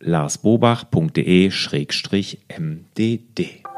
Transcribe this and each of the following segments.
larsbobach.de-mdd.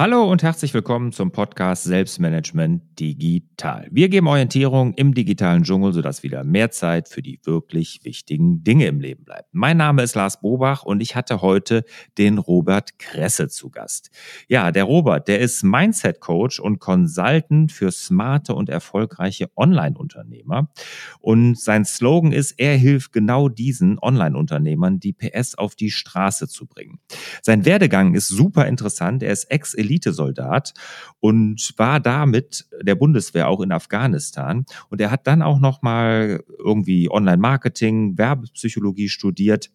Hallo und herzlich willkommen zum Podcast Selbstmanagement Digital. Wir geben Orientierung im digitalen Dschungel, sodass wieder mehr Zeit für die wirklich wichtigen Dinge im Leben bleibt. Mein Name ist Lars Bobach und ich hatte heute den Robert Kresse zu Gast. Ja, der Robert, der ist Mindset Coach und Consultant für smarte und erfolgreiche Online-Unternehmer. Und sein Slogan ist, er hilft genau diesen Online-Unternehmern, die PS auf die Straße zu bringen. Sein Werdegang ist super interessant. Er ist ex Elitesoldat und war damit der Bundeswehr auch in Afghanistan. Und er hat dann auch noch mal irgendwie Online-Marketing, Werbepsychologie studiert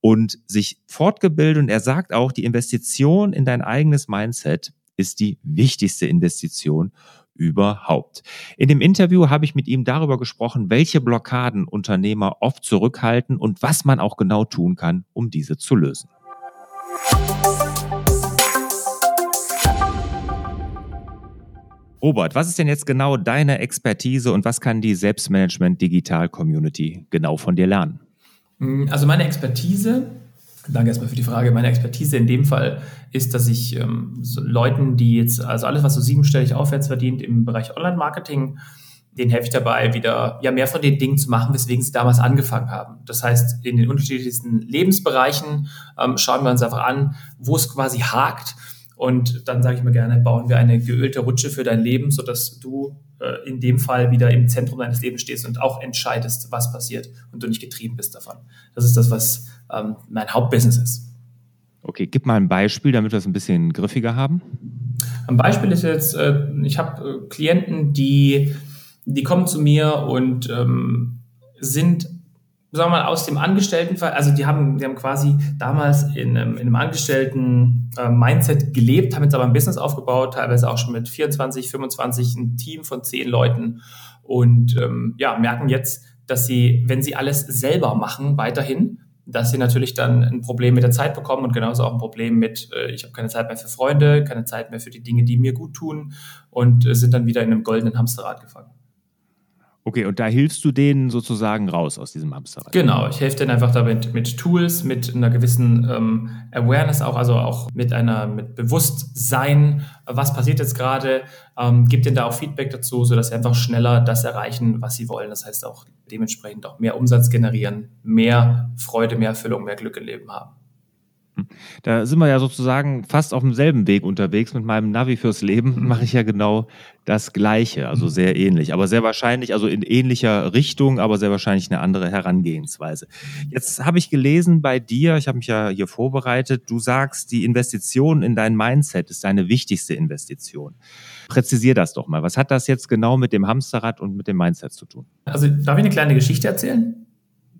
und sich fortgebildet. Und er sagt auch, die Investition in dein eigenes Mindset ist die wichtigste Investition überhaupt. In dem Interview habe ich mit ihm darüber gesprochen, welche Blockaden Unternehmer oft zurückhalten und was man auch genau tun kann, um diese zu lösen. Robert, was ist denn jetzt genau deine Expertise und was kann die Selbstmanagement Digital Community genau von dir lernen? Mm, also meine Expertise, danke erstmal für die Frage, meine Expertise in dem Fall ist, dass ich ähm, so Leuten, die jetzt, also alles, was so siebenstellig aufwärts verdient im Bereich Online-Marketing, denen helfe ich dabei, wieder ja mehr von den Dingen zu machen, weswegen sie damals angefangen haben. Das heißt, in den unterschiedlichsten Lebensbereichen ähm, schauen wir uns einfach an, wo es quasi hakt und dann sage ich mir gerne, bauen wir eine geölte Rutsche für dein Leben, sodass du äh, in dem Fall wieder im Zentrum deines Lebens stehst und auch entscheidest, was passiert und du nicht getrieben bist davon. Das ist das, was ähm, mein Hauptbusiness ist. Okay, gib mal ein Beispiel, damit wir es ein bisschen griffiger haben. Ein Beispiel ist jetzt, äh, ich habe äh, Klienten, die, die kommen zu mir und ähm, sind sagen wir mal, aus dem Angestelltenfall, also die haben, die haben quasi damals in einem, in einem Angestellten-Mindset äh, gelebt, haben jetzt aber ein Business aufgebaut, teilweise auch schon mit 24, 25, ein Team von zehn Leuten und ähm, ja, merken jetzt, dass sie, wenn sie alles selber machen, weiterhin, dass sie natürlich dann ein Problem mit der Zeit bekommen und genauso auch ein Problem mit, äh, ich habe keine Zeit mehr für Freunde, keine Zeit mehr für die Dinge, die mir gut tun und äh, sind dann wieder in einem goldenen Hamsterrad gefangen. Okay, und da hilfst du denen sozusagen raus aus diesem Hamsterrad. Genau, ich helfe denen einfach damit mit Tools, mit einer gewissen ähm, Awareness auch, also auch mit einer mit Bewusstsein, was passiert jetzt gerade, ähm, gibt denen da auch Feedback dazu, sodass sie einfach schneller das erreichen, was sie wollen. Das heißt auch dementsprechend auch mehr Umsatz generieren, mehr Freude, mehr Erfüllung, mehr Glück im Leben haben. Da sind wir ja sozusagen fast auf demselben Weg unterwegs. Mit meinem Navi fürs Leben mhm. mache ich ja genau das Gleiche, also mhm. sehr ähnlich, aber sehr wahrscheinlich, also in ähnlicher Richtung, aber sehr wahrscheinlich eine andere Herangehensweise. Jetzt habe ich gelesen bei dir, ich habe mich ja hier vorbereitet, du sagst, die Investition in dein Mindset ist deine wichtigste Investition. Präzisier das doch mal. Was hat das jetzt genau mit dem Hamsterrad und mit dem Mindset zu tun? Also darf ich eine kleine Geschichte erzählen?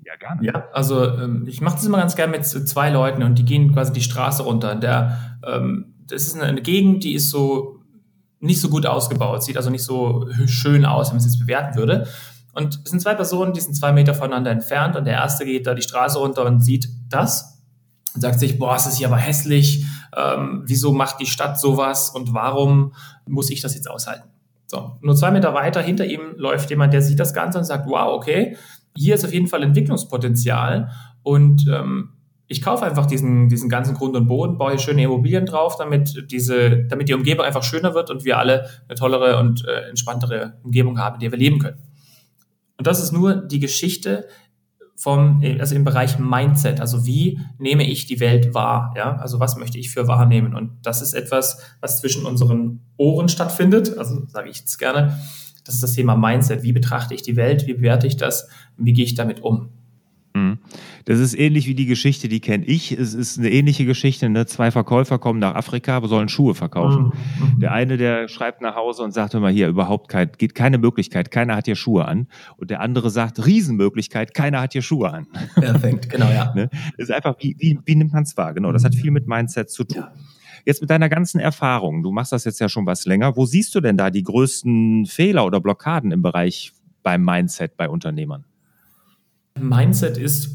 Ja, gerne. Ja, also ähm, ich mache das immer ganz gerne mit zwei Leuten und die gehen quasi die Straße runter. Der, ähm, das ist eine Gegend, die ist so nicht so gut ausgebaut, sieht also nicht so schön aus, wenn man es jetzt bewerten würde. Und es sind zwei Personen, die sind zwei Meter voneinander entfernt und der erste geht da die Straße runter und sieht das und sagt sich, boah, es ist hier aber hässlich, ähm, wieso macht die Stadt sowas und warum muss ich das jetzt aushalten? So, nur zwei Meter weiter hinter ihm läuft jemand, der sieht das Ganze und sagt, wow, okay, hier ist auf jeden Fall Entwicklungspotenzial und ähm, ich kaufe einfach diesen, diesen ganzen Grund und Boden, baue hier schöne Immobilien drauf, damit diese, damit die Umgebung einfach schöner wird und wir alle eine tollere und äh, entspanntere Umgebung haben, in der wir leben können. Und das ist nur die Geschichte vom, also im Bereich Mindset. Also wie nehme ich die Welt wahr? Ja, also was möchte ich für wahrnehmen? Und das ist etwas, was zwischen unseren Ohren stattfindet. Also sage ich jetzt gerne. Das ist das Thema Mindset. Wie betrachte ich die Welt? Wie bewerte ich das? Wie gehe ich damit um? Mhm. Das ist ähnlich wie die Geschichte, die kenne ich. Es ist eine ähnliche Geschichte. Ne? Zwei Verkäufer kommen nach Afrika, sollen Schuhe verkaufen. Mhm. Der eine, der schreibt nach Hause und sagt immer hier überhaupt kein, geht keine Möglichkeit, keiner hat hier Schuhe an. Und der andere sagt Riesenmöglichkeit, keiner hat hier Schuhe an. Perfekt, genau ja. ne? Das ist einfach wie, wie, wie nimmt man es wahr? Genau, das hat viel mit Mindset zu tun. Ja. Jetzt mit deiner ganzen Erfahrung, du machst das jetzt ja schon was länger. Wo siehst du denn da die größten Fehler oder Blockaden im Bereich beim Mindset bei Unternehmern? Mindset ist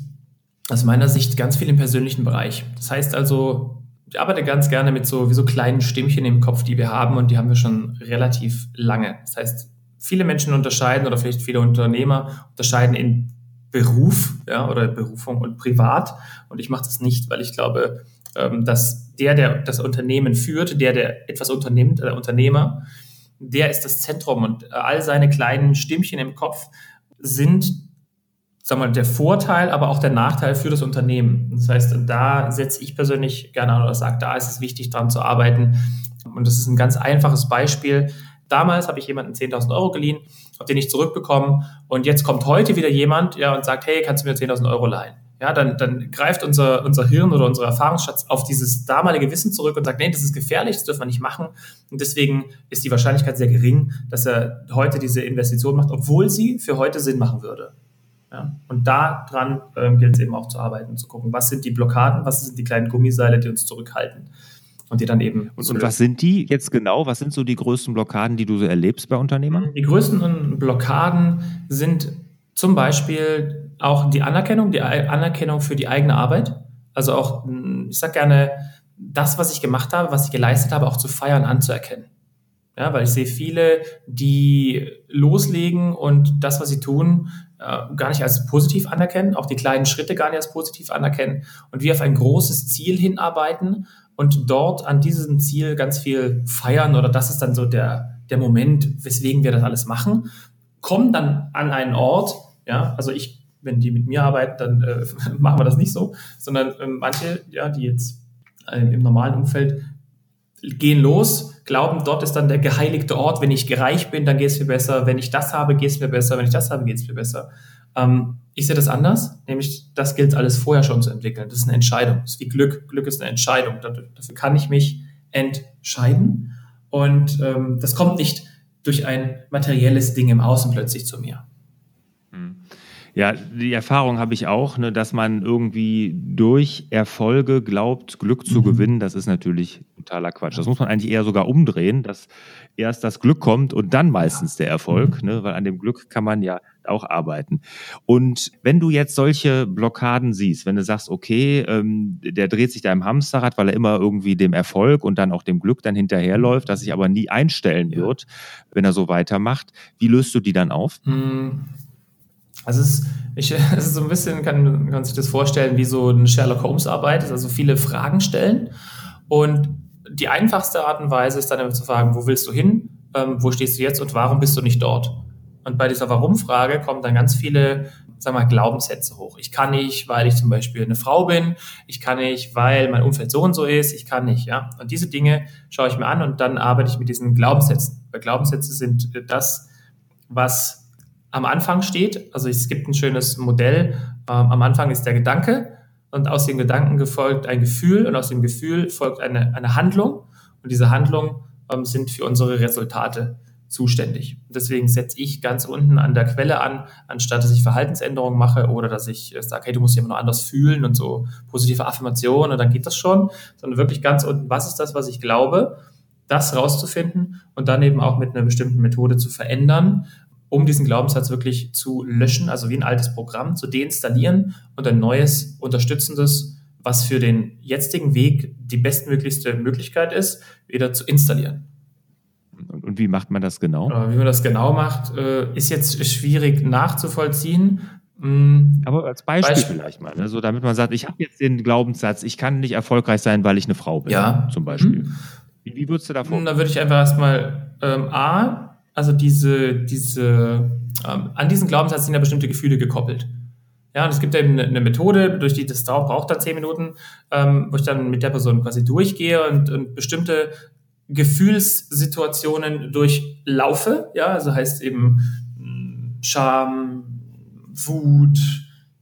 aus meiner Sicht ganz viel im persönlichen Bereich. Das heißt also, ich arbeite ganz gerne mit so wie so kleinen Stimmchen im Kopf, die wir haben und die haben wir schon relativ lange. Das heißt, viele Menschen unterscheiden oder vielleicht viele Unternehmer unterscheiden in Beruf ja, oder Berufung und Privat. Und ich mache das nicht, weil ich glaube, ähm, dass der, der das Unternehmen führt, der, der etwas unternimmt, der Unternehmer, der ist das Zentrum und äh, all seine kleinen Stimmchen im Kopf sind, wir mal, der Vorteil, aber auch der Nachteil für das Unternehmen. Das heißt, da setze ich persönlich gerne an oder sage, da ist es wichtig, dran zu arbeiten. Und das ist ein ganz einfaches Beispiel. Damals habe ich jemanden 10.000 Euro geliehen, habe den nicht zurückbekommen und jetzt kommt heute wieder jemand ja, und sagt, hey, kannst du mir 10.000 Euro leihen? Ja, dann, dann greift unser, unser Hirn oder unser Erfahrungsschatz auf dieses damalige Wissen zurück und sagt, nee, das ist gefährlich, das dürfen wir nicht machen. Und deswegen ist die Wahrscheinlichkeit sehr gering, dass er heute diese Investition macht, obwohl sie für heute Sinn machen würde. Ja, und daran ähm, gilt es eben auch zu arbeiten, zu gucken, was sind die Blockaden, was sind die kleinen Gummiseile, die uns zurückhalten. Und die dann eben. Und, und was sind die jetzt genau? Was sind so die größten Blockaden, die du so erlebst bei Unternehmern? Die größten Blockaden sind zum Beispiel auch die Anerkennung, die Anerkennung für die eigene Arbeit. Also auch, hm, ich sage gerne, das, was ich gemacht habe, was ich geleistet habe, auch zu feiern, anzuerkennen. Ja, weil ich sehe viele, die loslegen und das, was sie tun, äh, gar nicht als positiv anerkennen, auch die kleinen Schritte gar nicht als positiv anerkennen und wir auf ein großes Ziel hinarbeiten und dort an diesem Ziel ganz viel feiern oder das ist dann so der, der Moment, weswegen wir das alles machen, kommen dann an einen Ort, ja, also ich wenn die mit mir arbeiten, dann äh, machen wir das nicht so, sondern äh, manche, ja, die jetzt äh, im normalen Umfeld gehen los, glauben, dort ist dann der geheiligte Ort. Wenn ich gereicht bin, dann geht es mir besser. Wenn ich das habe, geht es mir besser. Wenn ich das habe, geht es mir besser. Ähm, ich sehe das anders, nämlich das gilt alles vorher schon zu entwickeln. Das ist eine Entscheidung. Das ist wie Glück. Glück ist eine Entscheidung. Dafür kann ich mich entscheiden. Und ähm, das kommt nicht durch ein materielles Ding im Außen plötzlich zu mir. Ja, die Erfahrung habe ich auch, ne, dass man irgendwie durch Erfolge glaubt, Glück zu mhm. gewinnen. Das ist natürlich totaler Quatsch. Das muss man eigentlich eher sogar umdrehen, dass erst das Glück kommt und dann meistens der Erfolg, mhm. ne, weil an dem Glück kann man ja auch arbeiten. Und wenn du jetzt solche Blockaden siehst, wenn du sagst, okay, ähm, der dreht sich da im Hamsterrad, weil er immer irgendwie dem Erfolg und dann auch dem Glück dann hinterherläuft, das sich aber nie einstellen wird, wenn er so weitermacht, wie löst du die dann auf? Mhm. Also es ist, ich, es ist so ein bisschen, kann, kann sich das vorstellen, wie so eine Sherlock Holmes Arbeit, also viele Fragen stellen. Und die einfachste Art und Weise ist dann zu fragen, wo willst du hin, ähm, wo stehst du jetzt und warum bist du nicht dort? Und bei dieser Warum-Frage kommen dann ganz viele, wir mal, Glaubenssätze hoch. Ich kann nicht, weil ich zum Beispiel eine Frau bin. Ich kann nicht, weil mein Umfeld so und so ist. Ich kann nicht, ja. Und diese Dinge schaue ich mir an und dann arbeite ich mit diesen Glaubenssätzen. Weil Glaubenssätze sind das, was am Anfang steht. Also es gibt ein schönes Modell. Ähm, am Anfang ist der Gedanke und aus dem Gedanken gefolgt ein Gefühl und aus dem Gefühl folgt eine, eine Handlung. Und diese Handlungen ähm, sind für unsere Resultate zuständig. Deswegen setze ich ganz unten an der Quelle an, anstatt dass ich Verhaltensänderungen mache oder dass ich äh, sage, hey, du musst dich immer noch anders fühlen und so positive Affirmationen und dann geht das schon, sondern wirklich ganz unten, was ist das, was ich glaube, das rauszufinden und dann eben auch mit einer bestimmten Methode zu verändern um diesen Glaubenssatz wirklich zu löschen, also wie ein altes Programm zu deinstallieren und ein neues, unterstützendes, was für den jetzigen Weg die bestmöglichste Möglichkeit ist, wieder zu installieren. Und wie macht man das genau? Wie man das genau macht, äh, ist jetzt schwierig nachzuvollziehen. Mm, Aber als Beispiel, Beispiel. vielleicht mal, ne? so damit man sagt, ich habe jetzt den Glaubenssatz, ich kann nicht erfolgreich sein, weil ich eine Frau bin, ja. zum Beispiel. Mhm. Wie, wie würdest du da vorgehen? Da würde ich einfach erstmal ähm, A, also diese, diese, ähm, an diesen Glaubenssatz sind ja bestimmte Gefühle gekoppelt. Ja, und es gibt eben eine Methode, durch die das dauert, braucht dann zehn Minuten, ähm, wo ich dann mit der Person quasi durchgehe und, und bestimmte Gefühlssituationen durchlaufe. Ja, also heißt eben hm, Scham, Wut,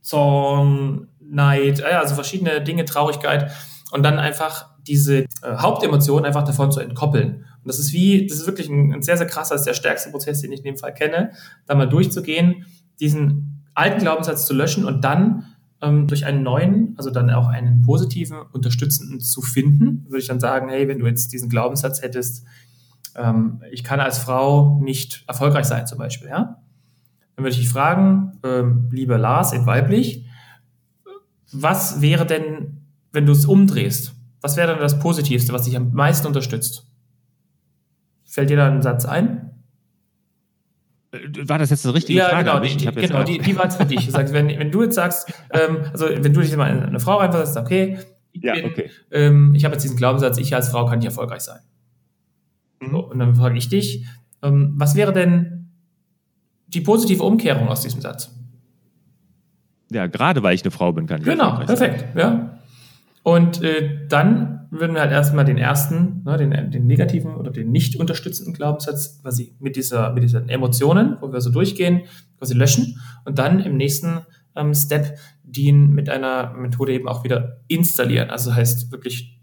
Zorn, Neid, also verschiedene Dinge, Traurigkeit und dann einfach diese äh, Hauptemotion einfach davon zu entkoppeln. Und das ist wie, das ist wirklich ein, ein sehr, sehr krasser, das ist der stärkste Prozess, den ich in dem Fall kenne, da mal durchzugehen, diesen alten Glaubenssatz zu löschen und dann ähm, durch einen neuen, also dann auch einen positiven, unterstützenden zu finden, würde ich dann sagen, hey, wenn du jetzt diesen Glaubenssatz hättest, ähm, ich kann als Frau nicht erfolgreich sein zum Beispiel, ja, dann würde ich dich fragen, ähm, lieber Lars in weiblich, was wäre denn, wenn du es umdrehst? Was wäre denn das Positivste, was dich am meisten unterstützt? Fällt dir da ein Satz ein? Äh, war das jetzt eine richtige ja, Frage? Genau, die, die, genau die, die war jetzt für dich. Du sagst, wenn, wenn du jetzt sagst, ähm, also wenn du dich mal in eine Frau reinversetzt, okay, ich, ja, okay. Ähm, ich habe jetzt diesen Glaubenssatz, ich als Frau kann nicht erfolgreich sein. Mhm. So, und dann frage ich dich, ähm, was wäre denn die positive Umkehrung aus diesem Satz? Ja, gerade weil ich eine Frau bin, kann ich Genau, perfekt, sein. ja. Und äh, dann würden wir halt erstmal den ersten, ne, den, den negativen oder den nicht unterstützenden Glaubenssatz quasi mit dieser, mit diesen Emotionen, wo wir so durchgehen, quasi löschen und dann im nächsten ähm, Step den mit einer Methode eben auch wieder installieren. Also heißt wirklich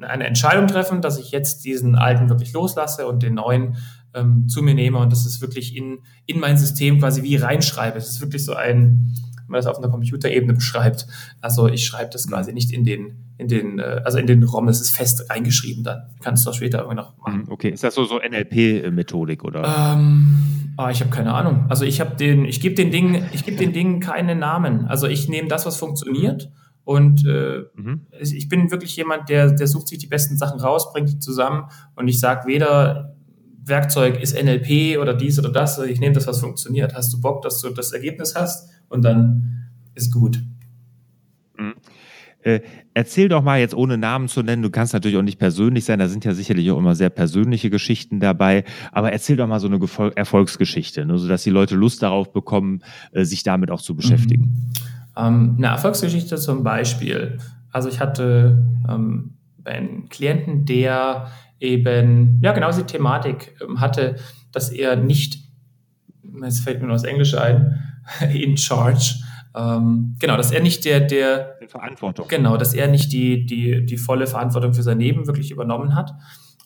eine Entscheidung treffen, dass ich jetzt diesen alten wirklich loslasse und den neuen ähm, zu mir nehme und das ist wirklich in, in mein System quasi wie reinschreibe. Es ist wirklich so ein, man das auf einer Computerebene beschreibt. Also ich schreibe das quasi nicht in den, in den, äh, also in den ROM, es ist fest eingeschrieben dann. Kannst du das später irgendwie noch machen. Okay, ist das so, so NLP-Methodik oder? Ähm, ah, ich habe keine Ahnung. Also ich habe den, ich gebe den Dingen, ich gebe den Dingen keine Namen. Also ich nehme das, was funktioniert. Und äh, mhm. ich bin wirklich jemand, der, der sucht sich die besten Sachen raus, bringt die zusammen und ich sage weder Werkzeug ist NLP oder dies oder das, ich nehme das, was funktioniert. Hast du Bock, dass du das Ergebnis hast? und dann ist gut. Mhm. Äh, erzähl doch mal jetzt ohne Namen zu nennen, du kannst natürlich auch nicht persönlich sein, da sind ja sicherlich auch immer sehr persönliche Geschichten dabei, aber erzähl doch mal so eine Gefol Erfolgsgeschichte, ne, sodass die Leute Lust darauf bekommen, äh, sich damit auch zu beschäftigen. Mhm. Ähm, eine Erfolgsgeschichte zum Beispiel. Also ich hatte ähm, einen Klienten, der eben, ja genau die Thematik ähm, hatte, dass er nicht, es fällt mir nur das Englische ein, in charge. Ähm, genau, dass er nicht der, der Verantwortung. Genau, dass er nicht die, die, die volle Verantwortung für sein Leben wirklich übernommen hat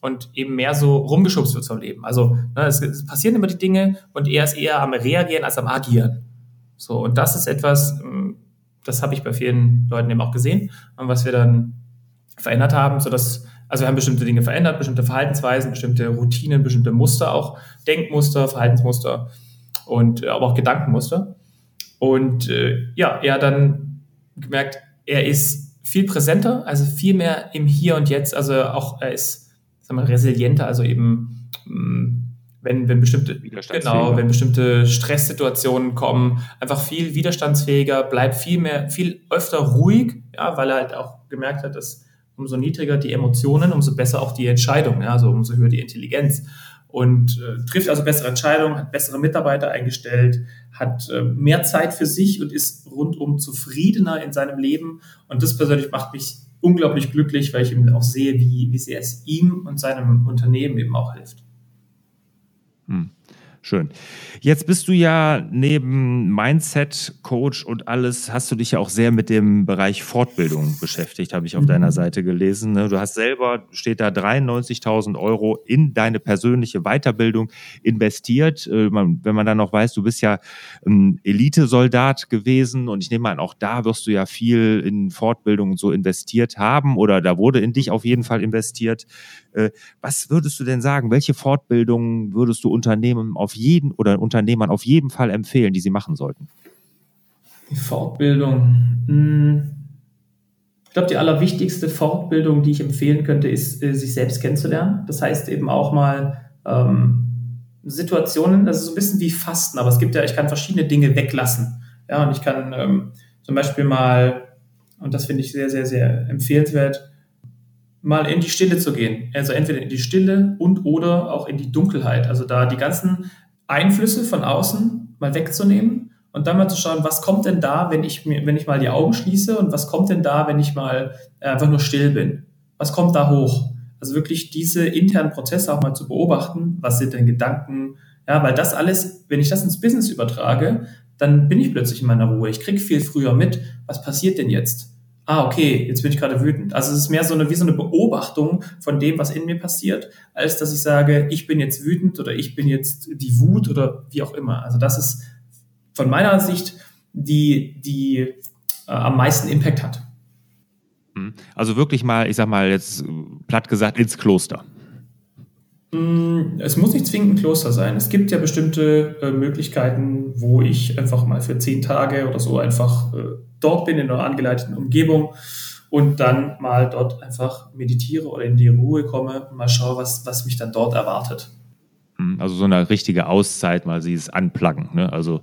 und eben mehr so rumgeschubst wird zum Leben. Also ne, es, es, passieren immer die Dinge und er ist eher am Reagieren als am Agieren. So, und das ist etwas, ähm, das habe ich bei vielen Leuten eben auch gesehen, was wir dann verändert haben, sodass, also wir haben bestimmte Dinge verändert, bestimmte Verhaltensweisen, bestimmte Routinen, bestimmte Muster, auch Denkmuster, Verhaltensmuster und äh, aber auch Gedankenmuster. Und äh, ja, er hat dann gemerkt, er ist viel präsenter, also viel mehr im Hier und Jetzt. Also auch er ist sagen wir, resilienter, also eben mh, mm, wenn, wenn bestimmte genau, wenn bestimmte Stresssituationen kommen, einfach viel widerstandsfähiger, bleibt viel mehr, viel öfter ruhig, ja, weil er halt auch gemerkt hat, dass umso niedriger die Emotionen, umso besser auch die Entscheidung, ja, also umso höher die Intelligenz und äh, trifft also bessere Entscheidungen, hat bessere Mitarbeiter eingestellt, hat äh, mehr Zeit für sich und ist rundum zufriedener in seinem Leben. Und das persönlich macht mich unglaublich glücklich, weil ich eben auch sehe, wie, wie sehr es ihm und seinem Unternehmen eben auch hilft. Schön. Jetzt bist du ja neben Mindset, Coach und alles, hast du dich ja auch sehr mit dem Bereich Fortbildung beschäftigt, habe ich auf mhm. deiner Seite gelesen. Ne? Du hast selber, steht da 93.000 Euro in deine persönliche Weiterbildung investiert. Äh, wenn man dann noch weiß, du bist ja ein Elitesoldat gewesen und ich nehme an, auch da wirst du ja viel in Fortbildung und so investiert haben oder da wurde in dich auf jeden Fall investiert. Äh, was würdest du denn sagen? Welche Fortbildungen würdest du Unternehmen auf jeden oder Unternehmern auf jeden Fall empfehlen, die sie machen sollten? Die Fortbildung. Hm. Ich glaube, die allerwichtigste Fortbildung, die ich empfehlen könnte, ist, äh, sich selbst kennenzulernen. Das heißt eben auch mal ähm, Situationen, das ist so ein bisschen wie Fasten, aber es gibt ja, ich kann verschiedene Dinge weglassen. Ja, und ich kann ähm, zum Beispiel mal, und das finde ich sehr, sehr, sehr empfehlenswert, mal in die Stille zu gehen. Also entweder in die Stille und oder auch in die Dunkelheit. Also da die ganzen Einflüsse von außen mal wegzunehmen und dann mal zu schauen, was kommt denn da, wenn ich mir, wenn ich mal die Augen schließe und was kommt denn da, wenn ich mal einfach nur still bin? Was kommt da hoch? Also wirklich diese internen Prozesse auch mal zu beobachten. Was sind denn Gedanken? Ja, weil das alles, wenn ich das ins Business übertrage, dann bin ich plötzlich in meiner Ruhe. Ich kriege viel früher mit, was passiert denn jetzt? Ah, okay, jetzt bin ich gerade wütend. Also es ist mehr so eine, wie so eine Beobachtung von dem, was in mir passiert, als dass ich sage, ich bin jetzt wütend oder ich bin jetzt die Wut oder wie auch immer. Also das ist von meiner Sicht die, die äh, am meisten Impact hat. Mhm. Also wirklich mal, ich sag mal jetzt platt gesagt, ins Kloster. Mm, es muss nicht zwingend ein Kloster sein. Es gibt ja bestimmte äh, Möglichkeiten, wo ich einfach mal für zehn Tage oder so einfach äh, dort bin in einer angeleiteten Umgebung und dann mal dort einfach meditiere oder in die Ruhe komme und mal schaue, was, was mich dann dort erwartet. Mhm. Also so eine richtige Auszeit, mal sie es anplacken. Ne? Also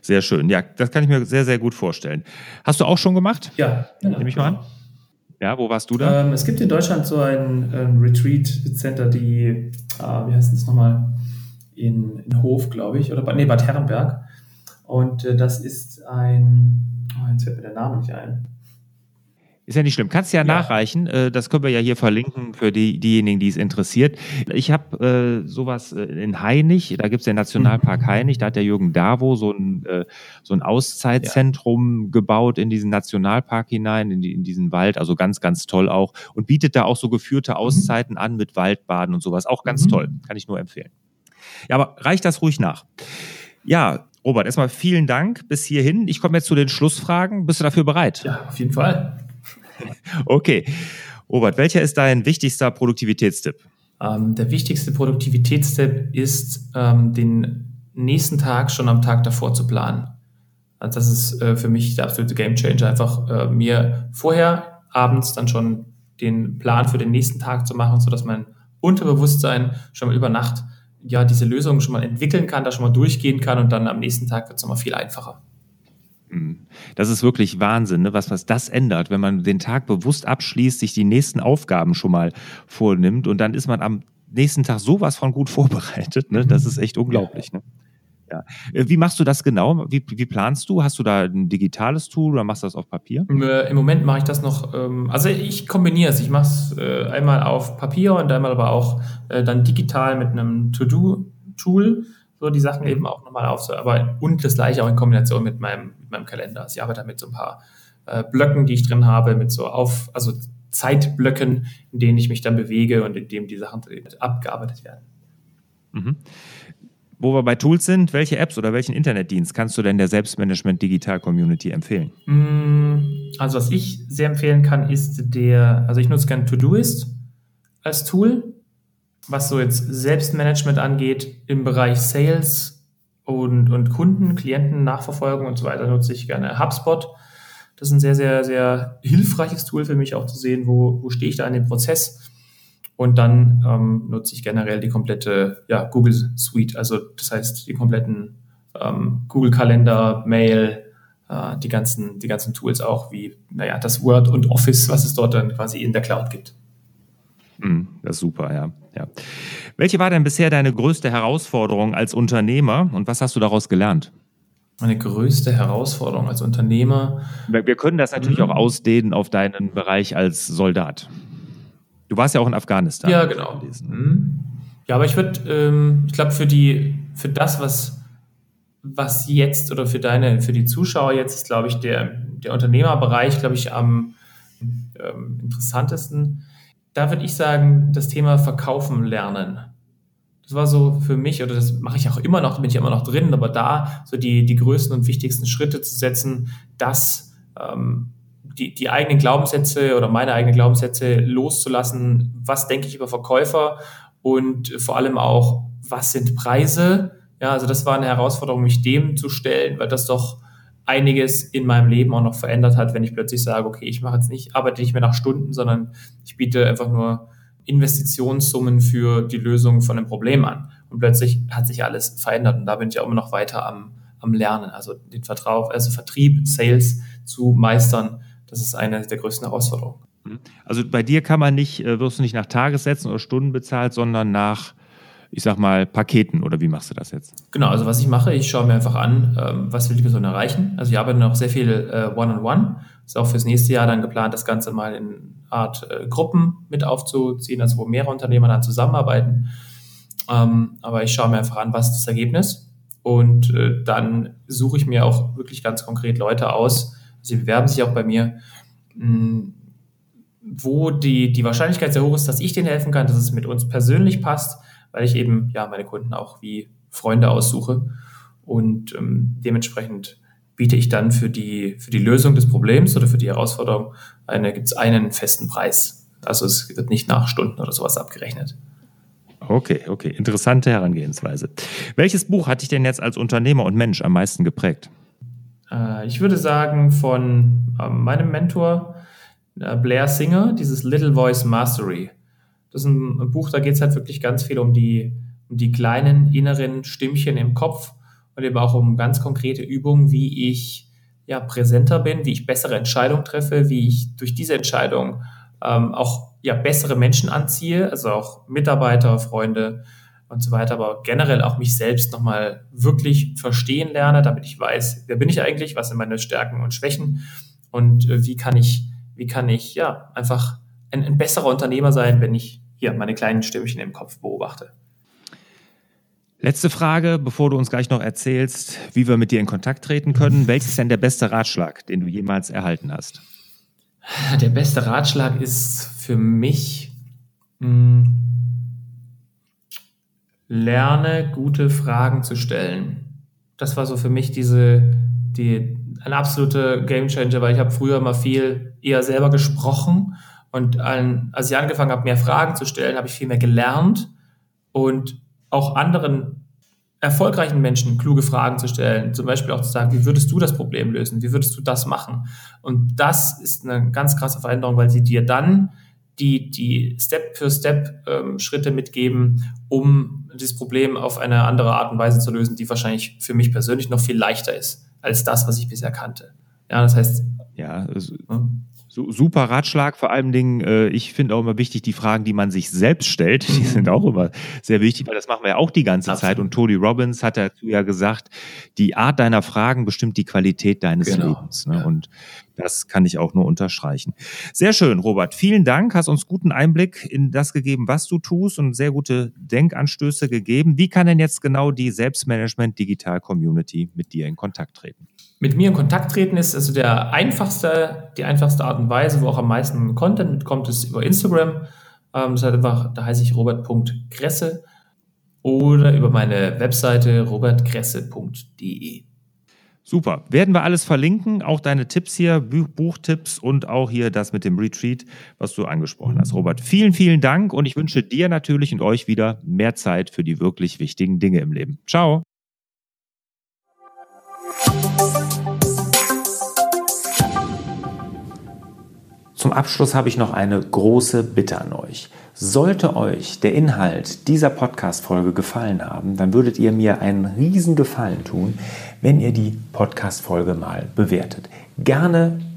sehr schön. Ja, das kann ich mir sehr, sehr gut vorstellen. Hast du auch schon gemacht? Ja. ja Nehme ich mal an. Ja, wo warst du da? Ähm, es gibt in Deutschland so ein ähm, Retreat-Center, die, äh, wie heißt das nochmal, in, in Hof, glaube ich, oder nee, Bad Herrenberg. Und äh, das ist ein, oh, jetzt fällt mir der Name nicht ein. Ist ja nicht schlimm. Kannst ja, ja. nachreichen. Äh, das können wir ja hier verlinken für die, diejenigen, die es interessiert. Ich habe äh, sowas äh, in Hainich, da gibt es den Nationalpark mhm. Hainich, da hat der Jürgen Davo so ein, äh, so ein Auszeitzentrum ja. gebaut in diesen Nationalpark hinein, in, die, in, diesen Wald. Also ganz, ganz toll auch. Und bietet da auch so geführte mhm. Auszeiten mhm. an mit Waldbaden und sowas. Auch ganz mhm. toll. Kann ich nur empfehlen. Ja, aber reicht das ruhig nach. Ja, Robert, erstmal vielen Dank bis hierhin. Ich komme jetzt zu den Schlussfragen. Bist du dafür bereit? Ja, auf jeden Fall. Okay. Robert, welcher ist dein wichtigster Produktivitätstipp? Ähm, der wichtigste Produktivitätstipp ist, ähm, den nächsten Tag schon am Tag davor zu planen. Also das ist äh, für mich der absolute Gamechanger, einfach äh, mir vorher abends dann schon den Plan für den nächsten Tag zu machen, sodass mein Unterbewusstsein schon mal über Nacht ja diese Lösung schon mal entwickeln kann, da schon mal durchgehen kann und dann am nächsten Tag wird es nochmal viel einfacher. Mhm. Das ist wirklich Wahnsinn, ne? was, was das ändert, wenn man den Tag bewusst abschließt, sich die nächsten Aufgaben schon mal vornimmt und dann ist man am nächsten Tag sowas von gut vorbereitet. Ne? Das ist echt unglaublich. Ne? Ja. Äh, wie machst du das genau? Wie, wie, planst du? Hast du da ein digitales Tool oder machst du das auf Papier? Äh, Im Moment mache ich das noch, ähm, also ich kombiniere es. Ich mache es äh, einmal auf Papier und einmal aber auch dann digital mit einem To-Do-Tool so die Sachen eben auch nochmal aufzuarbeiten und das gleiche auch in Kombination mit meinem, mit meinem Kalender. Also ich arbeite mit so ein paar äh, Blöcken, die ich drin habe, mit so auf, also Zeitblöcken, in denen ich mich dann bewege und in denen die Sachen abgearbeitet werden. Mhm. Wo wir bei Tools sind, welche Apps oder welchen Internetdienst kannst du denn der Selbstmanagement Digital Community empfehlen? Mm, also was ich sehr empfehlen kann, ist der, also ich nutze gerne Todoist als Tool was so jetzt Selbstmanagement angeht, im Bereich Sales und, und Kunden, Klienten, Nachverfolgung und so weiter, nutze ich gerne HubSpot. Das ist ein sehr, sehr, sehr hilfreiches Tool für mich auch zu sehen, wo, wo stehe ich da in dem Prozess. Und dann ähm, nutze ich generell die komplette ja, Google Suite, also das heißt die kompletten ähm, Google Kalender, Mail, äh, die, ganzen, die ganzen Tools auch wie naja, das Word und Office, was es dort dann quasi in der Cloud gibt. Hm, das ist super, ja. ja. Welche war denn bisher deine größte Herausforderung als Unternehmer und was hast du daraus gelernt? Meine größte Herausforderung als Unternehmer. Wir können das natürlich mhm. auch ausdehnen auf deinen Bereich als Soldat. Du warst ja auch in Afghanistan. Ja, genau. Mhm. Ja, aber ich würde, ähm, ich glaube, für die, für das, was, was jetzt oder für deine, für die Zuschauer jetzt ist, glaube ich, der, der Unternehmerbereich, glaube ich, am ähm, interessantesten da würde ich sagen, das Thema Verkaufen lernen. Das war so für mich, oder das mache ich auch immer noch, da bin ich immer noch drin, aber da so die, die größten und wichtigsten Schritte zu setzen, dass ähm, die, die eigenen Glaubenssätze oder meine eigenen Glaubenssätze loszulassen, was denke ich über Verkäufer und vor allem auch, was sind Preise. Ja, also das war eine Herausforderung, mich dem zu stellen, weil das doch einiges in meinem Leben auch noch verändert hat, wenn ich plötzlich sage, okay, ich mache jetzt nicht, arbeite nicht mehr nach Stunden, sondern ich biete einfach nur Investitionssummen für die Lösung von einem Problem an. Und plötzlich hat sich alles verändert und da bin ich auch immer noch weiter am, am Lernen. Also den Vertrau also Vertrieb, Sales zu meistern, das ist eine der größten Herausforderungen. Also bei dir kann man nicht, äh, wirst du nicht nach Tagessätzen oder Stunden bezahlt, sondern nach ich sag mal, Paketen oder wie machst du das jetzt? Genau, also was ich mache, ich schaue mir einfach an, ähm, was will die Person erreichen. Also ich arbeite noch sehr viel äh, One-on-One. Ist auch fürs nächste Jahr dann geplant, das Ganze mal in Art äh, Gruppen mit aufzuziehen, also wo mehrere Unternehmer dann zusammenarbeiten. Ähm, aber ich schaue mir einfach an, was ist das Ergebnis Und dann suche ich mir auch wirklich ganz konkret Leute aus. Sie bewerben sich auch bei mir, mh, hm, wo die, die Wahrscheinlichkeit sehr hoch ist, dass ich denen helfen kann, dass es mit uns persönlich passt, weil ich eben ja meine Kunden auch wie Freunde aussuche. Und ähm, dementsprechend biete ich dann für die, für die Lösung des Problems oder für die Herausforderung eine, gibt einen festen Preis. Also es wird nicht nach Stunden oder sowas abgerechnet. Okay, okay. Interessante Herangehensweise. Welches Buch hat dich denn jetzt als Unternehmer und Mensch am meisten geprägt? Äh, ich würde sagen, von äh, meinem Mentor äh, Blair Singer, dieses Little Voice Mastery. Das ist ein Buch, da geht es halt wirklich ganz viel um die, um die kleinen inneren Stimmchen im Kopf und eben auch um ganz konkrete Übungen, wie ich ja, präsenter bin, wie ich bessere Entscheidungen treffe, wie ich durch diese Entscheidung ähm, auch ja, bessere Menschen anziehe, also auch Mitarbeiter, Freunde und so weiter, aber generell auch mich selbst nochmal wirklich verstehen lerne, damit ich weiß, wer bin ich eigentlich, was sind meine Stärken und Schwächen und äh, wie kann ich, wie kann ich ja einfach ein, ein besserer Unternehmer sein, wenn ich hier meine kleinen Stimmchen im Kopf beobachte. Letzte Frage, bevor du uns gleich noch erzählst, wie wir mit dir in Kontakt treten können. Welches ist denn der beste Ratschlag, den du jemals erhalten hast? Der beste Ratschlag ist für mich, mh, hm, lerne gute Fragen zu stellen. Das war so für mich diese, die, ein absoluter Gamechanger, weil ich habe früher mal viel eher selber gesprochen und an, als ich angefangen habe, mehr Fragen zu stellen, habe ich viel mehr gelernt und auch anderen erfolgreichen Menschen kluge Fragen zu stellen. Zum Beispiel auch zu sagen, wie würdest du das Problem lösen? Wie würdest du das machen? Und das ist eine ganz krasse Veränderung, weil sie dir dann die, die Step-für-Step-Schritte ähm, mitgeben, um dieses Problem auf eine andere Art und Weise zu lösen, die wahrscheinlich für mich persönlich noch viel leichter ist als das, was ich bisher kannte. Ja, das heißt. Ja, also, hm? Super Ratschlag. Vor allen Dingen, äh, ich finde auch immer wichtig, die Fragen, die man sich selbst stellt, die sind auch immer sehr wichtig, weil das machen wir ja auch die ganze Absolut. Zeit. Und Tony Robbins hat dazu ja gesagt, die Art deiner Fragen bestimmt die Qualität deines genau. Lebens. Ne? Ja. Und das kann ich auch nur unterstreichen. Sehr schön, Robert. Vielen Dank. Hast uns guten Einblick in das gegeben, was du tust und sehr gute Denkanstöße gegeben. Wie kann denn jetzt genau die Selbstmanagement Digital Community mit dir in Kontakt treten? Mit mir in Kontakt treten ist also der einfachste, die einfachste Art und Weise, wo auch am meisten Content mitkommt, ist über Instagram. Ähm, das heißt einfach, da heiße ich robert.gresse oder über meine Webseite robertgresse.de. Super. Werden wir alles verlinken, auch deine Tipps hier, Buchtipps und auch hier das mit dem Retreat, was du angesprochen hast. Robert, vielen, vielen Dank und ich wünsche dir natürlich und euch wieder mehr Zeit für die wirklich wichtigen Dinge im Leben. Ciao. Zum Abschluss habe ich noch eine große Bitte an euch. Sollte euch der Inhalt dieser Podcast-Folge gefallen haben, dann würdet ihr mir einen riesen Gefallen tun, wenn ihr die Podcast-Folge mal bewertet. Gerne